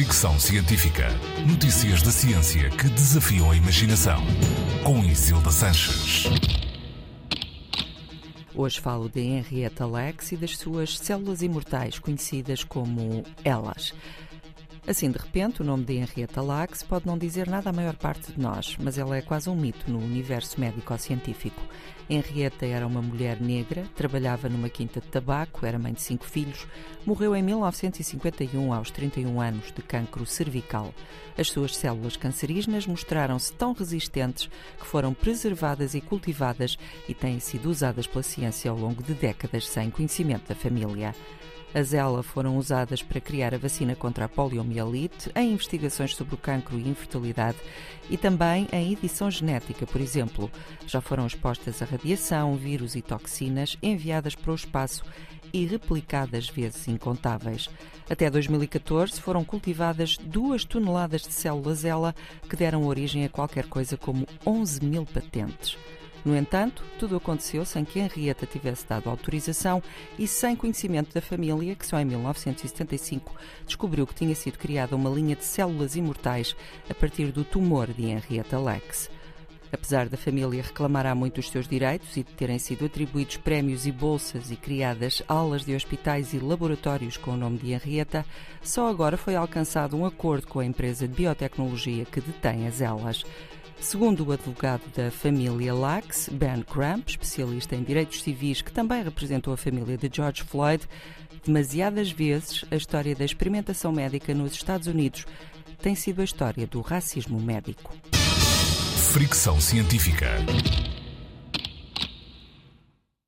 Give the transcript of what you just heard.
Fricção Científica. Notícias da ciência que desafiam a imaginação. Com Isilda Sanches. Hoje falo de Henrietta Lacks e das suas células imortais, conhecidas como elas. Assim, de repente, o nome de Henrietta Lacks pode não dizer nada à maior parte de nós, mas ela é quase um mito no universo médico-científico. Henrietta era uma mulher negra, trabalhava numa quinta de tabaco, era mãe de cinco filhos, morreu em 1951 aos 31 anos de cancro cervical. As suas células cancerígenas mostraram-se tão resistentes que foram preservadas e cultivadas e têm sido usadas pela ciência ao longo de décadas sem conhecimento da família. As ELA foram usadas para criar a vacina contra a poliomielite, em investigações sobre o cancro e infertilidade e também em edição genética, por exemplo. Já foram expostas a radiação, vírus e toxinas enviadas para o espaço e replicadas vezes incontáveis. Até 2014 foram cultivadas duas toneladas de células ELA que deram origem a qualquer coisa como 11 mil patentes. No entanto, tudo aconteceu sem que Henrietta tivesse dado autorização e sem conhecimento da família, que só em 1975 descobriu que tinha sido criada uma linha de células imortais a partir do tumor de Henrietta Lacks. Apesar da família reclamar há muito os seus direitos e de terem sido atribuídos prémios e bolsas e criadas aulas de hospitais e laboratórios com o nome de Henrietta, só agora foi alcançado um acordo com a empresa de biotecnologia que detém as elas. Segundo o advogado da família Lax, Ben Cramp, especialista em direitos civis que também representou a família de George Floyd, demasiadas vezes a história da experimentação médica nos Estados Unidos tem sido a história do racismo médico. Fricção científica.